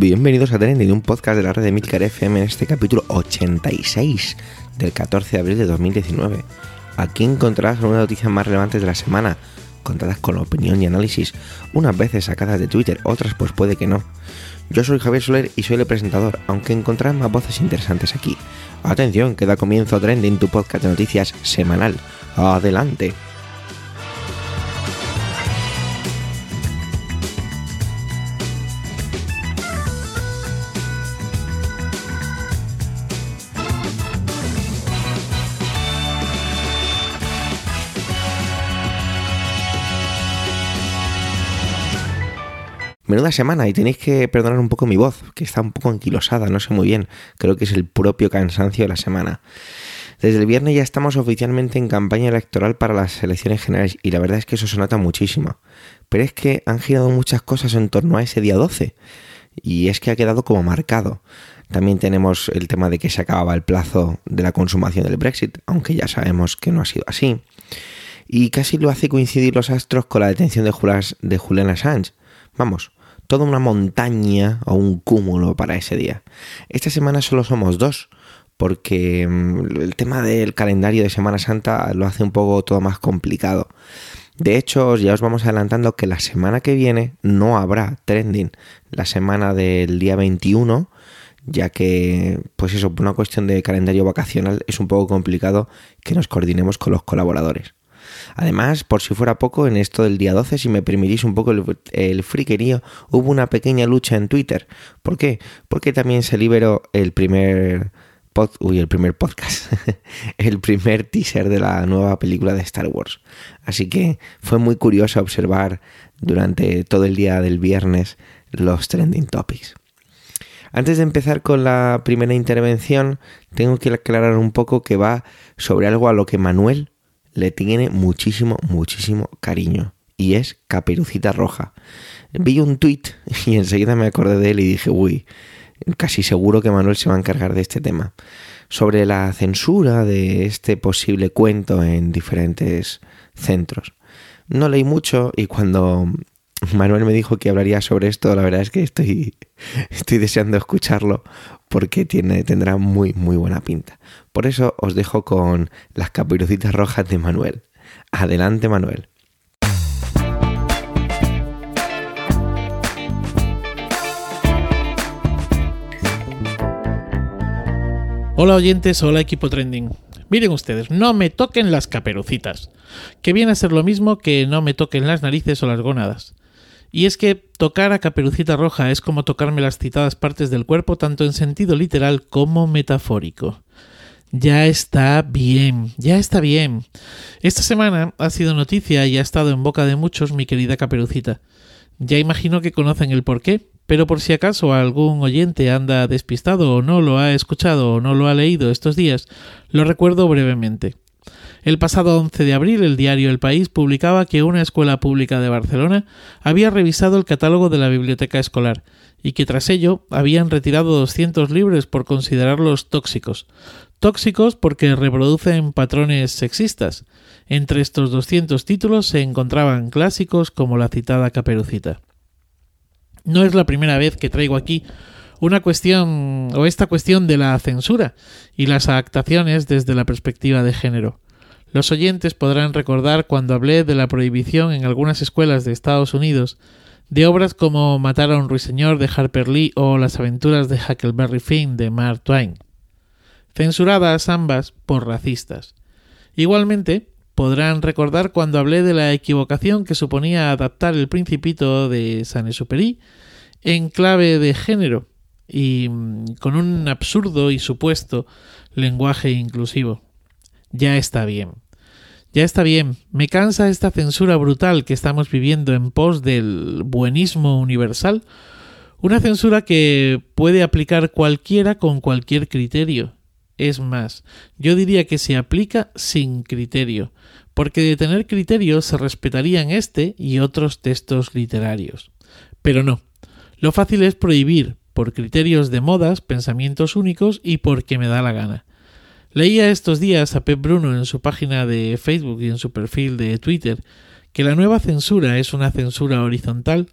Bienvenidos a Trending, un podcast de la red de Milcar FM en este capítulo 86 del 14 de abril de 2019. Aquí encontrarás algunas noticias más relevantes de la semana, contadas con opinión y análisis, unas veces sacadas de Twitter, otras pues puede que no. Yo soy Javier Soler y soy el presentador, aunque encontrarás más voces interesantes aquí. Atención, que da comienzo Trending, tu podcast de noticias semanal. Adelante. Menuda semana y tenéis que perdonar un poco mi voz, que está un poco anquilosada, no sé muy bien. Creo que es el propio cansancio de la semana. Desde el viernes ya estamos oficialmente en campaña electoral para las elecciones generales y la verdad es que eso se nota muchísimo. Pero es que han girado muchas cosas en torno a ese día 12 y es que ha quedado como marcado. También tenemos el tema de que se acababa el plazo de la consumación del Brexit, aunque ya sabemos que no ha sido así. Y casi lo hace coincidir los astros con la detención de, Julian Assange. Vamos, toda una montaña o un cúmulo para ese día. Esta semana solo somos dos, porque mm, el tema del calendario de Semana Santa lo hace un poco todo más complicado. De hecho, ya os vamos adelantando que la semana que viene no habrá trending. La semana del día 21, ya que, pues eso, por una cuestión de calendario vacacional es un poco complicado que nos coordinemos con los colaboradores. Además, por si fuera poco, en esto del día 12, si me permitís un poco el, friquerío, hubo una pequeña lucha en Twitter. ¿Por qué? Porque también se liberó el primer uy, el primer podcast, el primer teaser de la nueva película de Star Wars. Así que fue muy curioso observar durante todo el día del viernes los trending topics. Antes de empezar con la primera intervención, tengo que aclarar un poco que va sobre algo a lo que Manuel le tiene muchísimo, muchísimo cariño. Y es Caperucita Roja. Vi un tweet y enseguida me acordé de él y dije, uy, casi seguro que Manuel se va a encargar de este tema. Sobre la censura de este posible cuento en diferentes centros. No leí mucho y cuando Manuel me dijo que hablaría sobre esto, la verdad es que estoy, estoy deseando escucharlo porque tiene, tendrá muy, muy buena pinta. Por eso os dejo con las caperucitas rojas de Manuel. Adelante, Manuel. Hola oyentes, hola equipo trending. Miren ustedes, no me toquen las caperucitas, que viene a ser lo mismo que no me toquen las narices o las gónadas. Y es que tocar a Caperucita Roja es como tocarme las citadas partes del cuerpo tanto en sentido literal como metafórico. Ya está bien, ya está bien. Esta semana ha sido noticia y ha estado en boca de muchos mi querida Caperucita. Ya imagino que conocen el porqué, pero por si acaso algún oyente anda despistado o no lo ha escuchado o no lo ha leído estos días, lo recuerdo brevemente. El pasado 11 de abril, el diario El País publicaba que una escuela pública de Barcelona había revisado el catálogo de la biblioteca escolar y que tras ello habían retirado 200 libros por considerarlos tóxicos. Tóxicos porque reproducen patrones sexistas. Entre estos 200 títulos se encontraban clásicos como la citada Caperucita. No es la primera vez que traigo aquí una cuestión o esta cuestión de la censura y las adaptaciones desde la perspectiva de género. Los oyentes podrán recordar cuando hablé de la prohibición en algunas escuelas de Estados Unidos de obras como Matar a un ruiseñor de Harper Lee o Las aventuras de Huckleberry Finn de Mark Twain, censuradas ambas por racistas. Igualmente, podrán recordar cuando hablé de la equivocación que suponía adaptar el Principito de Saint-Exupéry en clave de género y mm, con un absurdo y supuesto lenguaje inclusivo ya está bien. Ya está bien, me cansa esta censura brutal que estamos viviendo en pos del buenismo universal, una censura que puede aplicar cualquiera con cualquier criterio. Es más, yo diría que se aplica sin criterio, porque de tener criterio se respetarían este y otros textos literarios. Pero no, lo fácil es prohibir, por criterios de modas, pensamientos únicos y porque me da la gana. Leía estos días a Pep Bruno en su página de Facebook y en su perfil de Twitter que la nueva censura es una censura horizontal,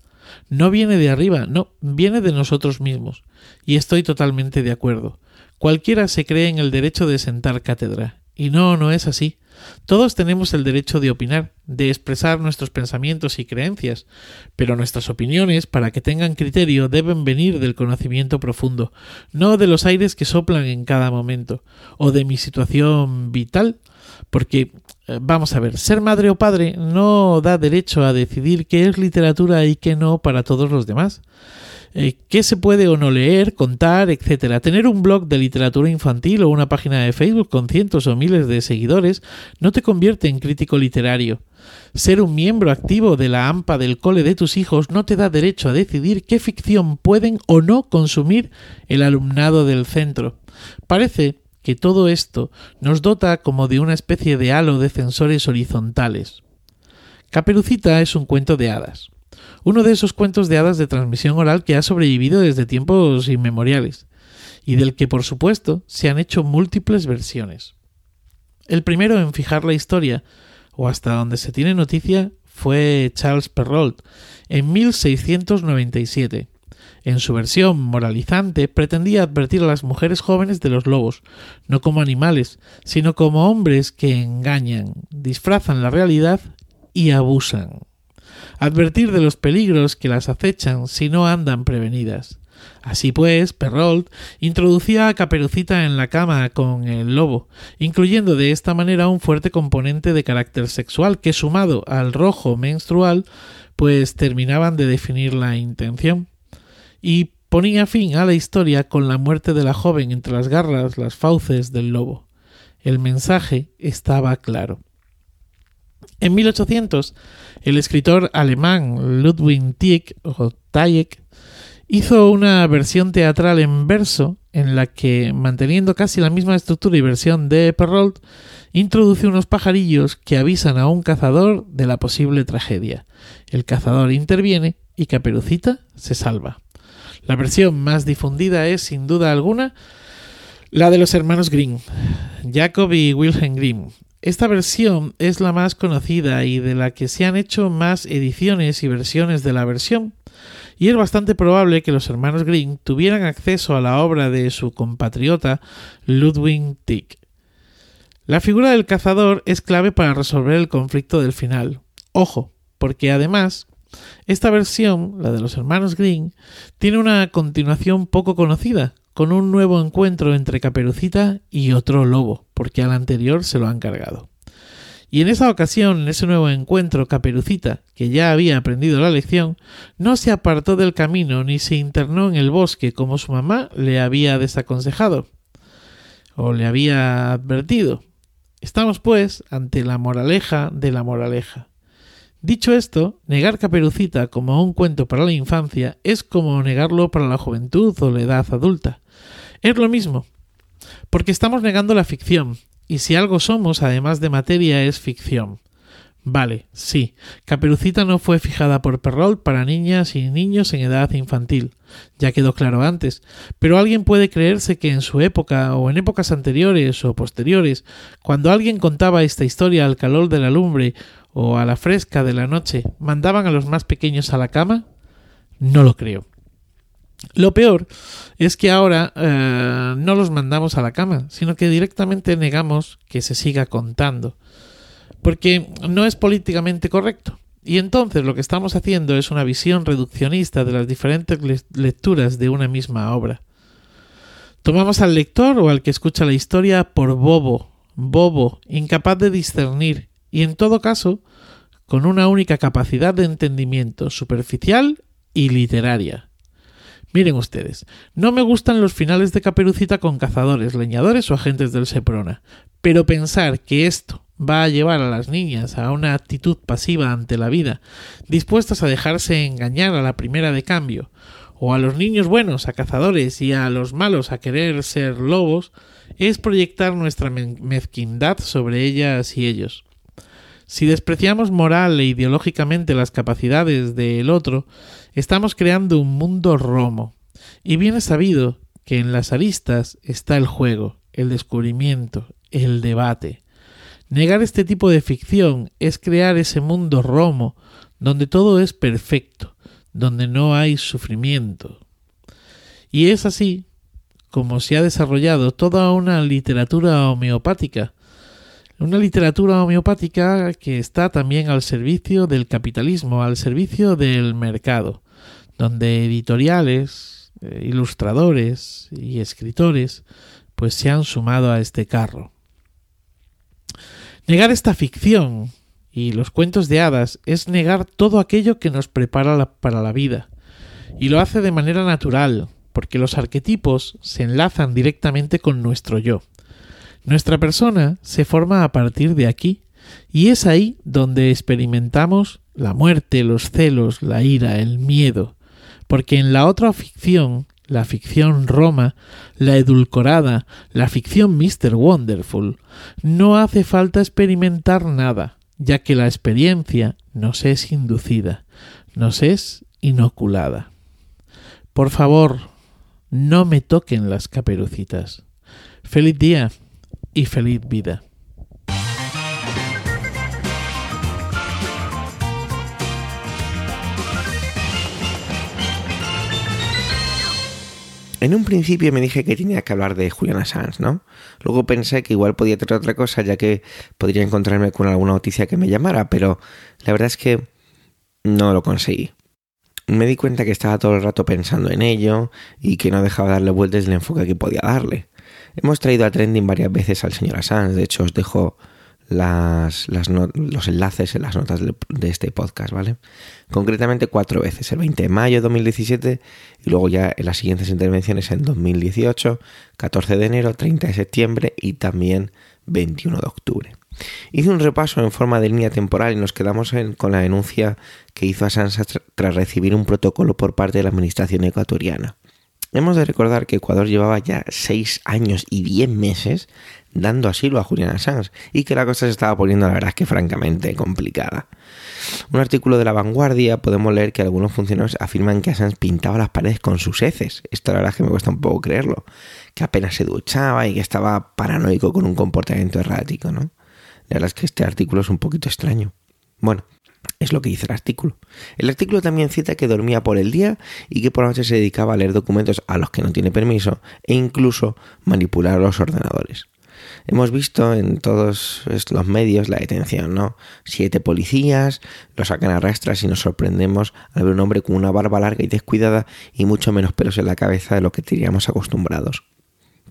No viene de arriba, no, viene de nosotros mismos. Y estoy totalmente de acuerdo. Cualquiera se cree en el derecho de sentar cátedra. Y no, no es así. Todos tenemos el derecho de opinar, de expresar nuestros pensamientos y creencias, pero nuestras opiniones, para que tengan criterio, deben venir del conocimiento profundo, no de los aires que soplan en cada momento, o de mi situación vital, porque, eh, vamos a ver, ser madre o padre no da derecho a decidir qué es literatura y qué no para todos los demás. Eh, qué se puede o no leer, contar, etcétera. Tener un blog de literatura infantil o una página de Facebook con cientos o miles de seguidores no te convierte en crítico literario. Ser un miembro activo de la AMPA del cole de tus hijos no te da derecho a decidir qué ficción pueden o no consumir el alumnado del centro. Parece que todo esto nos dota como de una especie de halo de censores horizontales. Caperucita es un cuento de hadas uno de esos cuentos de hadas de transmisión oral que ha sobrevivido desde tiempos inmemoriales, y del que por supuesto se han hecho múltiples versiones. El primero en fijar la historia, o hasta donde se tiene noticia, fue Charles Perrault, en 1697. En su versión moralizante pretendía advertir a las mujeres jóvenes de los lobos, no como animales, sino como hombres que engañan, disfrazan la realidad y abusan advertir de los peligros que las acechan si no andan prevenidas. Así pues, Perrault introducía a Caperucita en la cama con el lobo, incluyendo de esta manera un fuerte componente de carácter sexual que sumado al rojo menstrual, pues terminaban de definir la intención. Y ponía fin a la historia con la muerte de la joven entre las garras, las fauces del lobo. El mensaje estaba claro. En 1800, el escritor alemán Ludwig Tieck, hizo una versión teatral en verso en la que, manteniendo casi la misma estructura y versión de Perrault, introduce unos pajarillos que avisan a un cazador de la posible tragedia. El cazador interviene y Caperucita se salva. La versión más difundida es, sin duda alguna, la de los hermanos Grimm, Jacob y Wilhelm Grimm, esta versión es la más conocida y de la que se han hecho más ediciones y versiones de la versión, y es bastante probable que los hermanos Grimm tuvieran acceso a la obra de su compatriota Ludwig Tieck. La figura del cazador es clave para resolver el conflicto del final. Ojo, porque además esta versión, la de los hermanos Grimm, tiene una continuación poco conocida, con un nuevo encuentro entre Caperucita y otro lobo, porque al anterior se lo han cargado. Y en esa ocasión, en ese nuevo encuentro, Caperucita, que ya había aprendido la lección, no se apartó del camino ni se internó en el bosque como su mamá le había desaconsejado o le había advertido. Estamos, pues, ante la moraleja de la moraleja. Dicho esto, negar Caperucita como un cuento para la infancia es como negarlo para la juventud o la edad adulta. Es lo mismo, porque estamos negando la ficción, y si algo somos, además de materia, es ficción. Vale, sí, Caperucita no fue fijada por Perrault para niñas y niños en edad infantil, ya quedó claro antes, pero alguien puede creerse que en su época o en épocas anteriores o posteriores, cuando alguien contaba esta historia al calor de la lumbre o a la fresca de la noche, mandaban a los más pequeños a la cama? No lo creo. Lo peor es que ahora eh, no los mandamos a la cama, sino que directamente negamos que se siga contando, porque no es políticamente correcto. Y entonces lo que estamos haciendo es una visión reduccionista de las diferentes lecturas de una misma obra. Tomamos al lector o al que escucha la historia por bobo, bobo, incapaz de discernir, y en todo caso, con una única capacidad de entendimiento superficial y literaria. Miren ustedes, no me gustan los finales de Caperucita con cazadores, leñadores o agentes del Seprona, pero pensar que esto va a llevar a las niñas a una actitud pasiva ante la vida, dispuestas a dejarse engañar a la primera de cambio, o a los niños buenos a cazadores y a los malos a querer ser lobos, es proyectar nuestra mezquindad sobre ellas y ellos. Si despreciamos moral e ideológicamente las capacidades del otro, estamos creando un mundo romo. Y bien es sabido que en las aristas está el juego, el descubrimiento, el debate. Negar este tipo de ficción es crear ese mundo romo donde todo es perfecto, donde no hay sufrimiento. Y es así como se ha desarrollado toda una literatura homeopática, una literatura homeopática que está también al servicio del capitalismo, al servicio del mercado, donde editoriales, eh, ilustradores y escritores pues se han sumado a este carro. Negar esta ficción y los cuentos de hadas es negar todo aquello que nos prepara para la vida, y lo hace de manera natural, porque los arquetipos se enlazan directamente con nuestro yo. Nuestra persona se forma a partir de aquí, y es ahí donde experimentamos la muerte, los celos, la ira, el miedo, porque en la otra ficción, la ficción Roma, la edulcorada, la ficción Mr. Wonderful, no hace falta experimentar nada, ya que la experiencia nos es inducida, nos es inoculada. Por favor, no me toquen las caperucitas. Feliz día y feliz vida. En un principio me dije que tenía que hablar de Julian Assange, ¿no? Luego pensé que igual podía traer otra cosa, ya que podría encontrarme con alguna noticia que me llamara, pero la verdad es que no lo conseguí. Me di cuenta que estaba todo el rato pensando en ello y que no dejaba darle vueltas el enfoque que podía darle. Hemos traído a trending varias veces al señor Assange, de hecho os dejo las, los enlaces en las notas de, este podcast, ¿vale? Concretamente cuatro veces, el 20 de mayo de 2017 y luego ya en las siguientes intervenciones en 2018, 14 de enero, 30 de septiembre y también 21 de octubre. Hice un repaso en forma de línea temporal y nos quedamos con la denuncia que hizo Assange tras recibir un protocolo por parte de la administración ecuatoriana. Hemos de recordar que Ecuador llevaba ya 6 años y 10 meses dando asilo a Julian Assange y que la cosa se estaba poniendo, la verdad es que francamente complicada. Un artículo de La Vanguardia podemos leer que algunos funcionarios afirman que Assange pintaba las paredes con sus heces. Esto la verdad es que me cuesta un poco creerlo. Que apenas se duchaba y que estaba paranoico con un comportamiento errático, ¿no? La verdad es que este artículo es un poquito extraño. Bueno, es lo que dice el artículo. El artículo también cita que dormía por el día y que por la noche se dedicaba a leer documentos a los que no tiene permiso e incluso manipular los ordenadores. Hemos visto en todos los medios la detención, ¿no? Siete policías, lo sacan a rastras y nos sorprendemos al ver un hombre con una barba larga y descuidada y mucho menos pelos en la cabeza de lo que teníamos acostumbrados.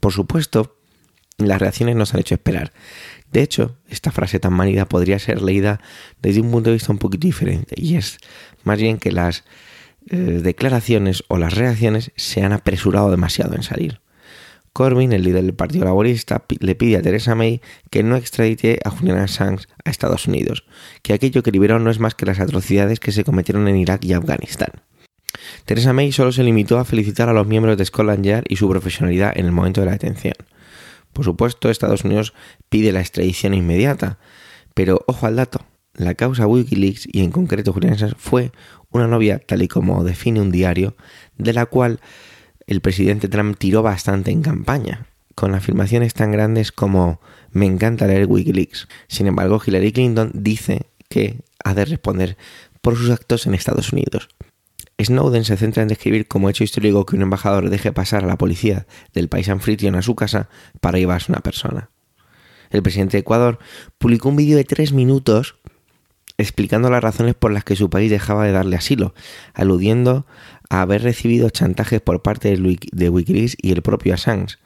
Por supuesto, las reacciones nos han hecho esperar. De hecho, esta frase tan manida podría ser leída desde un punto de vista un poquito diferente, y es más bien que las eh, declaraciones o las reacciones se han apresurado demasiado en salir. Corbyn, el líder del Partido Laborista, le pide a Theresa May que no extradite a Julian Assange a Estados Unidos, que aquello que liberó no es más que las atrocidades que se cometieron en Irak y Afganistán. Theresa May solo se limitó a felicitar a los miembros de Scotland Yard y su profesionalidad en el momento de la detención. Por supuesto, Estados Unidos pide la extradición inmediata, pero ojo al dato, la causa Wikileaks y en concreto Julian Assange fue una novia, tal y como define un diario, de la cual el presidente Trump tiró bastante en campaña, con afirmaciones tan grandes como me encanta leer Wikileaks. Sin embargo, Hillary Clinton dice que ha de responder por sus actos en Estados Unidos. Snowden se centra en describir como hecho histórico que un embajador deje pasar a la policía del país anfitrión a su casa para llevarse una persona. El presidente de Ecuador publicó un vídeo de tres minutos explicando las razones por las que su país dejaba de darle asilo, aludiendo a haber recibido chantajes por parte de Wikileaks y el propio Assange,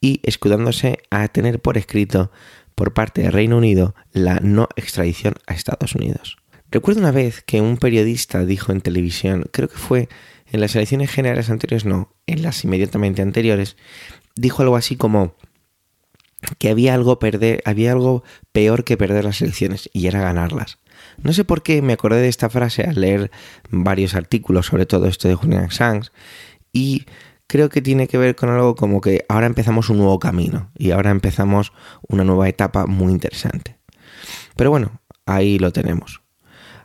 y escudándose a tener por escrito por parte del Reino Unido la no extradición a Estados Unidos. Recuerdo una vez que un periodista dijo en televisión, creo que fue en las elecciones generales anteriores, no, en las inmediatamente anteriores, dijo algo así como que había algo perder, había algo peor que perder las elecciones y era ganarlas. No sé por qué me acordé de esta frase al leer varios artículos sobre todo esto de Julian Assange y creo que tiene que ver con algo como que ahora empezamos un nuevo camino y ahora empezamos una nueva etapa muy interesante. Pero bueno, ahí lo tenemos.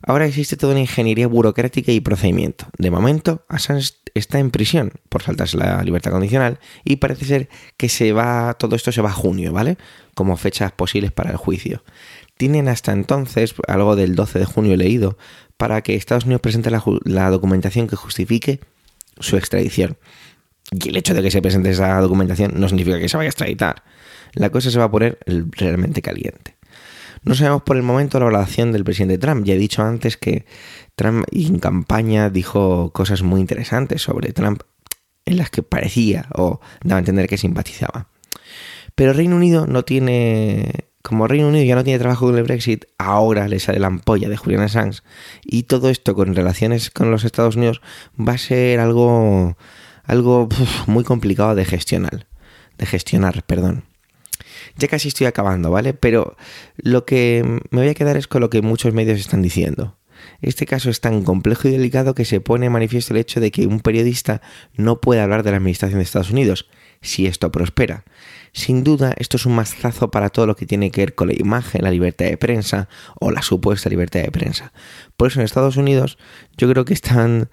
Ahora existe toda una ingeniería burocrática y procedimiento. De momento, Assange está en prisión por saltarse la libertad condicional y parece ser que se va, todo esto se va a junio, ¿vale? Como fechas posibles para el juicio. Tienen hasta entonces, algo del 12 de junio leído, para que Estados Unidos presente la, la documentación que justifique su extradición. Y el hecho de que se presente esa documentación no significa que se vaya a extraditar. La cosa se va a poner realmente caliente. No sabemos por el momento la valoración del presidente Trump. Ya he dicho antes que Trump en campaña dijo cosas muy interesantes sobre Trump en las que parecía o daba a entender que simpatizaba. Pero Reino Unido no tiene como Reino Unido ya no tiene trabajo con el Brexit, ahora le sale la ampolla de Julian Assange y todo esto con relaciones con los Estados Unidos va a ser algo algo muy complicado de gestionar, de gestionar, perdón. Ya casi estoy acabando, ¿vale? Pero lo que me voy a quedar es con lo que muchos medios están diciendo. Este caso es tan complejo y delicado que se pone en manifiesto el hecho de que un periodista no puede hablar de la administración de Estados Unidos, si esto prospera. Sin duda, esto es un mazazo para todo lo que tiene que ver con la imagen, la libertad de prensa o la supuesta libertad de prensa. Por eso en Estados Unidos yo creo que están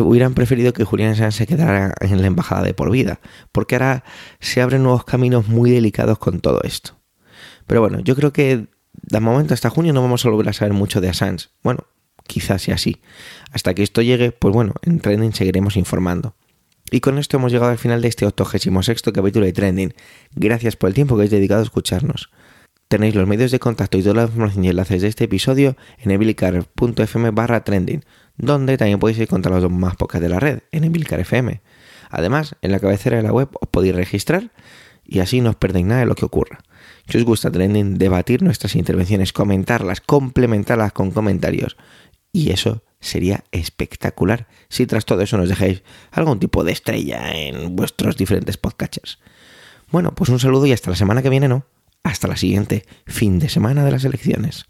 hubieran preferido que Julian Assange se quedara en la embajada de por vida, porque ahora se abren nuevos caminos muy delicados con todo esto. Pero bueno, yo creo que de momento hasta junio no vamos a volver a saber mucho de Assange. Bueno, quizás sea así. Hasta que esto llegue, pues bueno, en Trending seguiremos informando. Y con esto hemos llegado al final de este 86 capítulo de Trending. Gracias por el tiempo que habéis dedicado a escucharnos. Tenéis los medios de contacto y toda la información y enlaces de este episodio en emilcar.fm barra trending, donde también podéis encontrar los dos más pocas de la red, en Emilcar FM. Además, en la cabecera de la web os podéis registrar y así no os perdéis nada de lo que ocurra. Si os gusta Trending, debatir nuestras intervenciones, comentarlas, complementarlas con comentarios. Y eso sería espectacular si tras todo eso nos dejáis algún tipo de estrella en vuestros diferentes podcatchers. Bueno, pues un saludo y hasta la semana que viene, ¿no? Hasta la siguiente fin de semana de las elecciones.